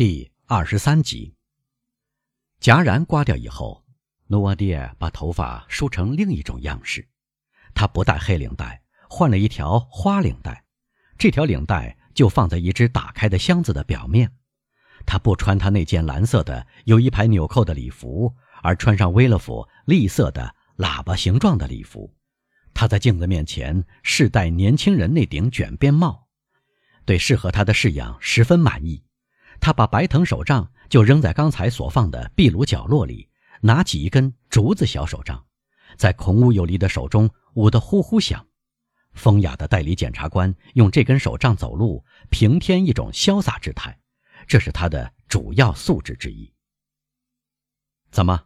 第二十三集。戛然刮掉以后，努瓦迪埃把头发梳成另一种样式。他不戴黑领带，换了一条花领带。这条领带就放在一只打开的箱子的表面。他不穿他那件蓝色的有一排纽扣的礼服，而穿上威勒夫栗色的喇叭形状的礼服。他在镜子面前试戴年轻人那顶卷边帽，对适合他的式样十分满意。他把白藤手杖就扔在刚才所放的壁炉角落里，拿起一根竹子小手杖，在孔武有力的手中舞得呼呼响。风雅的代理检察官用这根手杖走路，平添一种潇洒之态，这是他的主要素质之一。怎么？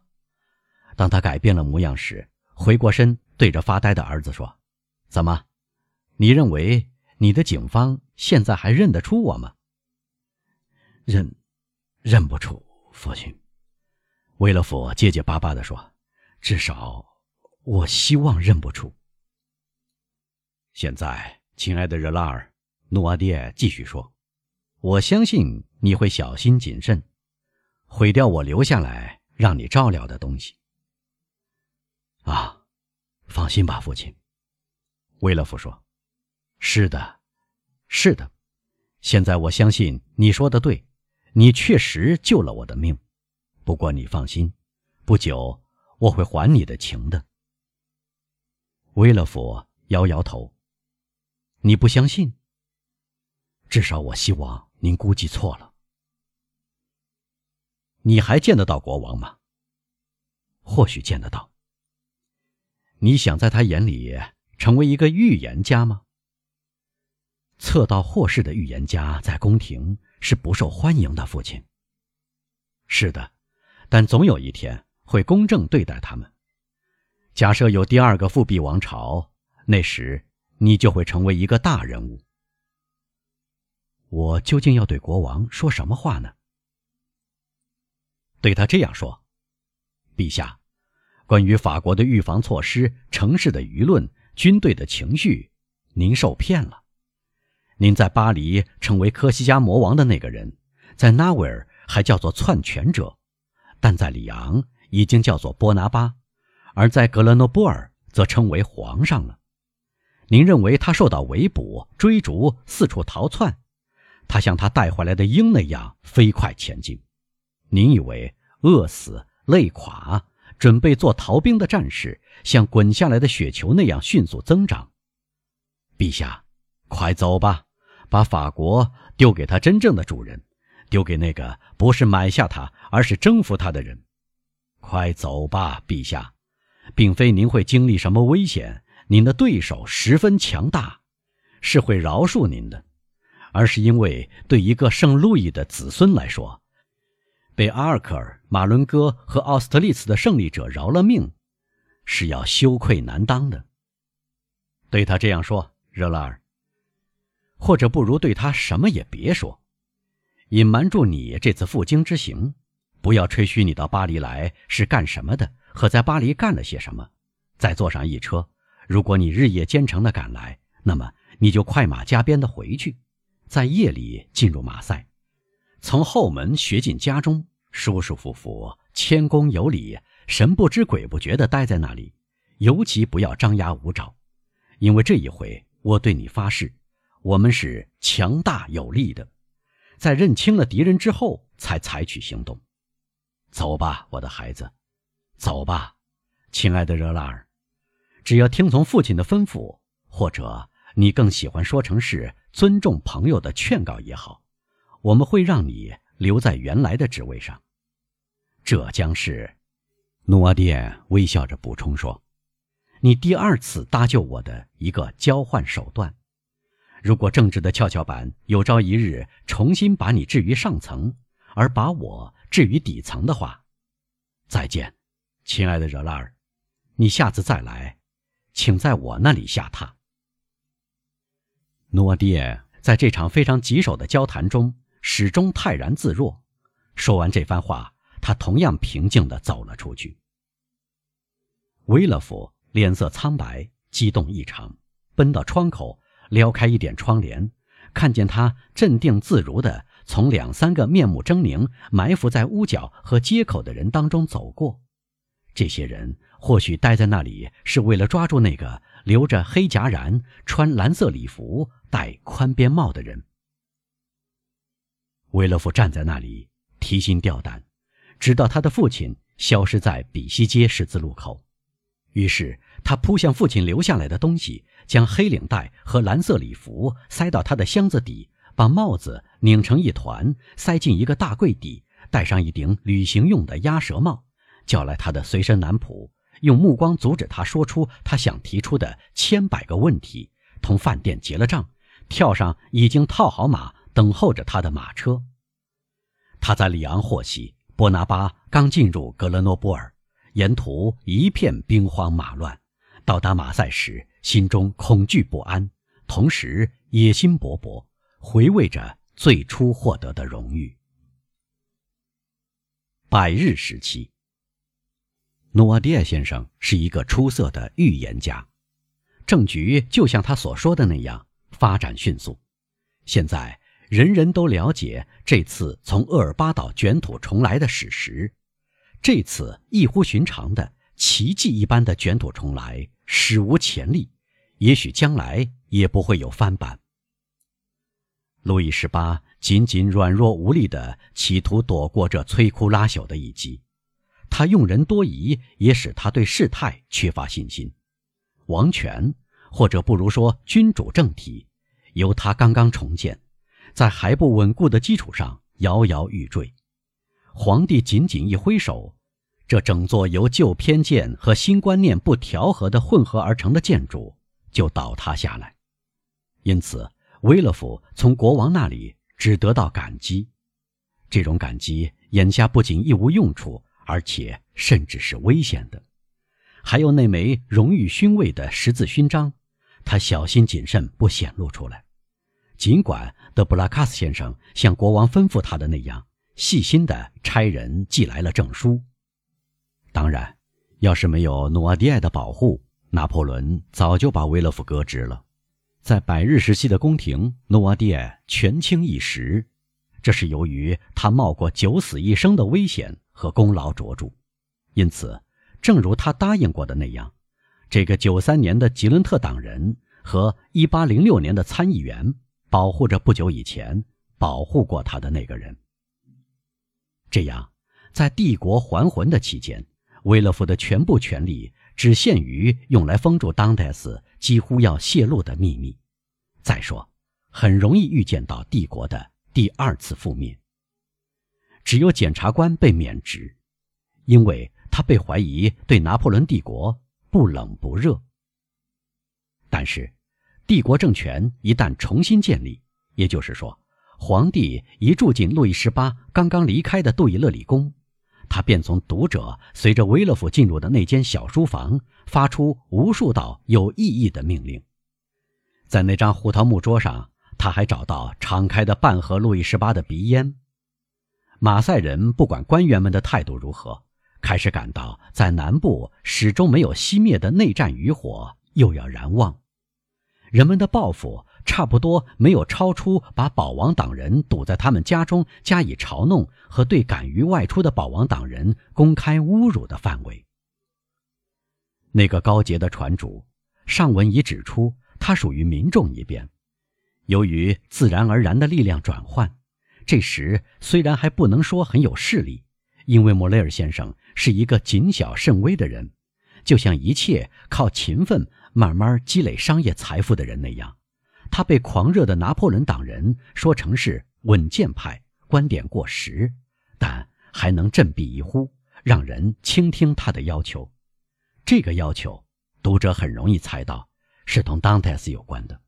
当他改变了模样时，回过身对着发呆的儿子说：“怎么？你认为你的警方现在还认得出我吗？”认，认不出父亲。威勒夫结结巴巴地说：“至少，我希望认不出。”现在，亲爱的热拉尔，努阿爹继续说：“我相信你会小心谨慎，毁掉我留下来让你照料的东西。”啊，放心吧，父亲。”威勒夫说：“是的，是的。现在我相信你说的对。”你确实救了我的命，不过你放心，不久我会还你的情的。威勒夫摇摇头：“你不相信？至少我希望您估计错了。你还见得到国王吗？或许见得到。你想在他眼里成为一个预言家吗？测到祸事的预言家在宫廷。”是不受欢迎的，父亲。是的，但总有一天会公正对待他们。假设有第二个复辟王朝，那时你就会成为一个大人物。我究竟要对国王说什么话呢？对他这样说：“陛下，关于法国的预防措施、城市的舆论、军队的情绪，您受骗了。”您在巴黎成为科西嘉魔王的那个人，在纳维尔还叫做篡权者，但在里昂已经叫做波拿巴，而在格勒诺布尔则称为皇上了。您认为他受到围捕、追逐、四处逃窜？他像他带回来的鹰那样飞快前进。您以为饿死、累垮、准备做逃兵的战士像滚下来的雪球那样迅速增长？陛下。快走吧，把法国丢给他真正的主人，丢给那个不是买下他，而是征服他的人。快走吧，陛下，并非您会经历什么危险，您的对手十分强大，是会饶恕您的，而是因为对一个圣路易的子孙来说，被阿尔克尔、马伦哥和奥斯特利茨的胜利者饶了命，是要羞愧难当的。对他这样说，热拉尔。或者不如对他什么也别说，隐瞒住你这次赴京之行，不要吹嘘你到巴黎来是干什么的和在巴黎干了些什么。再坐上一车，如果你日夜兼程的赶来，那么你就快马加鞭的回去，在夜里进入马赛，从后门学进家中，舒舒服服、谦恭有礼、神不知鬼不觉的待在那里，尤其不要张牙舞爪，因为这一回我对你发誓。我们是强大有力的，在认清了敌人之后才采取行动。走吧，我的孩子，走吧，亲爱的热拉尔。只要听从父亲的吩咐，或者你更喜欢说成是尊重朋友的劝告也好，我们会让你留在原来的职位上。这将是，努阿爹微笑着补充说：“你第二次搭救我的一个交换手段。”如果政治的跷跷板有朝一日重新把你置于上层，而把我置于底层的话，再见，亲爱的热拉尔，你下次再来，请在我那里下榻。诺迪耶在这场非常棘手的交谈中始终泰然自若。说完这番话，他同样平静地走了出去。威勒夫脸色苍白，激动异常，奔到窗口。撩开一点窗帘，看见他镇定自如地从两三个面目狰狞、埋伏在屋角和街口的人当中走过。这些人或许待在那里是为了抓住那个留着黑夹髯、穿蓝色礼服、戴宽边帽的人。维勒夫站在那里提心吊胆，直到他的父亲消失在比西街十字路口。于是他扑向父亲留下来的东西，将黑领带和蓝色礼服塞到他的箱子底，把帽子拧成一团塞进一个大柜底，戴上一顶旅行用的鸭舌帽，叫来他的随身男仆，用目光阻止他说出他想提出的千百个问题，同饭店结了账，跳上已经套好马。等候着他的马车。他在里昂获悉波拿巴刚进入格勒诺波尔，沿途一片兵荒马乱。到达马赛时，心中恐惧不安，同时野心勃勃，回味着最初获得的荣誉。百日时期，诺瓦迪埃先生是一个出色的预言家，政局就像他所说的那样发展迅速。现在。人人都了解这次从厄尔巴岛卷土重来的史实，这次异乎寻常的奇迹一般的卷土重来史无前例，也许将来也不会有翻版。路易十八仅仅软弱无力地企图躲过这摧枯拉朽的一击，他用人多疑，也使他对事态缺乏信心。王权，或者不如说君主政体，由他刚刚重建。在还不稳固的基础上摇摇欲坠，皇帝仅仅一挥手，这整座由旧偏见和新观念不调和的混合而成的建筑就倒塌下来。因此，威勒夫从国王那里只得到感激，这种感激眼下不仅一无用处，而且甚至是危险的。还有那枚荣誉勋位的十字勋章，他小心谨慎不显露出来。尽管德布拉卡斯先生像国王吩咐他的那样细心地差人寄来了证书，当然，要是没有努瓦迪埃的保护，拿破仑早就把维勒夫革职了。在百日时期的宫廷，努瓦迪埃权倾一时，这是由于他冒过九死一生的危险和功劳卓著。因此，正如他答应过的那样，这个九三年的吉伦特党人和一八零六年的参议员。保护着不久以前保护过他的那个人。这样，在帝国还魂的期间，威勒夫的全部权力只限于用来封住当代斯几乎要泄露的秘密。再说，很容易预见到帝国的第二次覆灭。只有检察官被免职，因为他被怀疑对拿破仑帝国不冷不热。但是。帝国政权一旦重新建立，也就是说，皇帝一住进路易十八刚刚离开的杜伊勒里宫，他便从读者随着维勒夫进入的那间小书房发出无数道有意义的命令。在那张胡桃木桌上，他还找到敞开的半盒路易十八的鼻烟。马赛人不管官员们的态度如何，开始感到在南部始终没有熄灭的内战余火又要燃旺。人们的报复差不多没有超出把保王党人堵在他们家中加以嘲弄和对敢于外出的保王党人公开侮辱的范围。那个高洁的船主上文已指出，他属于民众一边。由于自然而然的力量转换，这时虽然还不能说很有势力，因为莫雷尔先生是一个谨小慎微的人，就像一切靠勤奋。慢慢积累商业财富的人那样，他被狂热的拿破仑党人说成是稳健派，观点过时，但还能振臂一呼，让人倾听他的要求。这个要求，读者很容易猜到是同当泰斯有关的。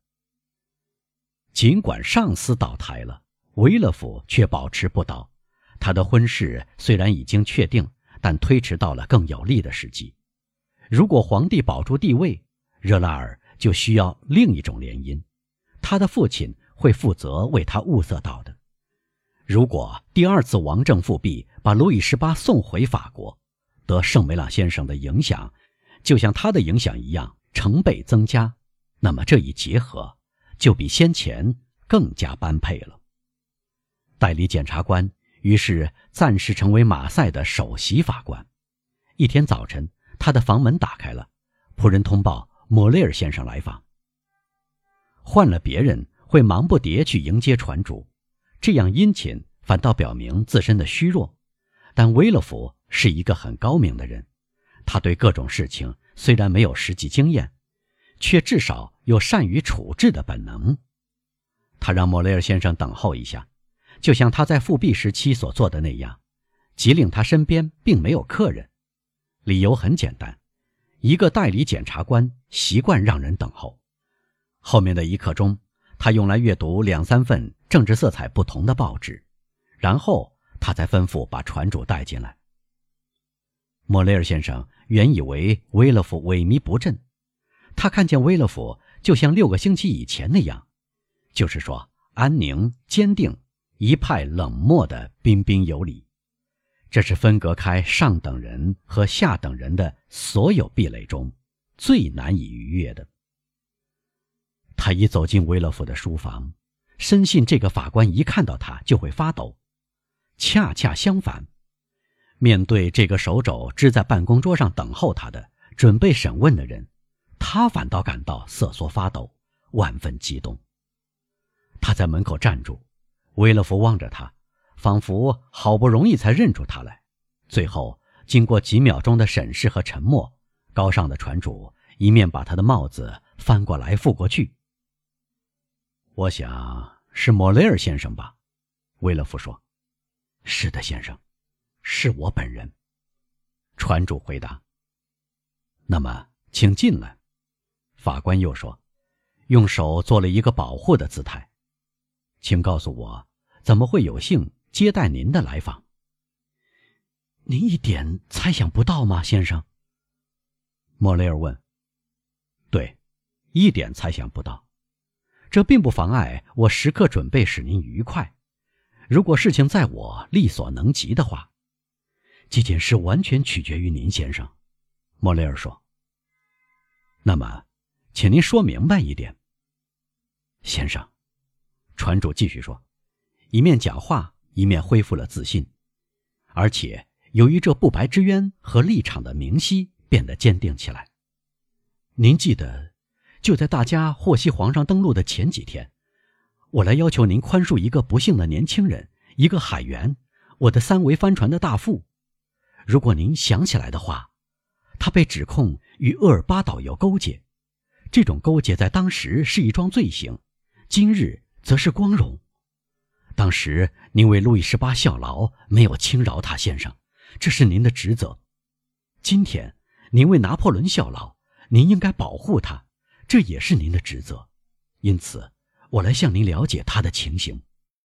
尽管上司倒台了，维勒夫却保持不倒。他的婚事虽然已经确定，但推迟到了更有利的时机。如果皇帝保住帝位，热拉尔就需要另一种联姻，他的父亲会负责为他物色到的。如果第二次王政复辟，把路易十八送回法国，得圣梅朗先生的影响，就像他的影响一样成倍增加，那么这一结合就比先前更加般配了。代理检察官于是暂时成为马赛的首席法官。一天早晨，他的房门打开了，仆人通报莫雷尔先生来访。换了别人会忙不迭去迎接船主，这样殷勤反倒表明自身的虚弱。但威勒福是一个很高明的人，他对各种事情虽然没有实际经验，却至少有善于处置的本能。他让莫雷尔先生等候一下。就像他在复辟时期所做的那样，即令他身边并没有客人。理由很简单，一个代理检察官习惯让人等候。后面的一刻钟，他用来阅读两三份政治色彩不同的报纸，然后他才吩咐把船主带进来。莫雷尔先生原以为威勒夫萎靡不振，他看见威勒夫就像六个星期以前那样，就是说安宁、坚定。一派冷漠的彬彬有礼，这是分隔开上等人和下等人的所有壁垒中最难以逾越的。他一走进威勒夫的书房，深信这个法官一看到他就会发抖。恰恰相反，面对这个手肘支在办公桌上等候他的、准备审问的人，他反倒感到瑟缩发抖，万分激动。他在门口站住。威勒福望着他，仿佛好不容易才认出他来。最后，经过几秒钟的审视和沉默，高尚的船主一面把他的帽子翻过来覆过去。我想是莫雷尔先生吧，威勒夫说：“是的，先生，是我本人。”船主回答：“那么，请进来。”法官又说：“用手做了一个保护的姿态，请告诉我。”怎么会有幸接待您的来访？您一点猜想不到吗，先生？莫雷尔问。对，一点猜想不到。这并不妨碍我时刻准备使您愉快。如果事情在我力所能及的话，这件事完全取决于您，先生。莫雷尔说。那么，请您说明白一点，先生。船主继续说。一面讲话，一面恢复了自信，而且由于这不白之冤和立场的明晰，变得坚定起来。您记得，就在大家获悉皇上登陆的前几天，我来要求您宽恕一个不幸的年轻人，一个海员，我的三桅帆船的大副。如果您想起来的话，他被指控与厄尔巴岛有勾结，这种勾结在当时是一桩罪行，今日则是光荣。当时您为路易十八效劳，没有轻饶他先生，这是您的职责。今天您为拿破仑效劳，您应该保护他，这也是您的职责。因此，我来向您了解他的情形。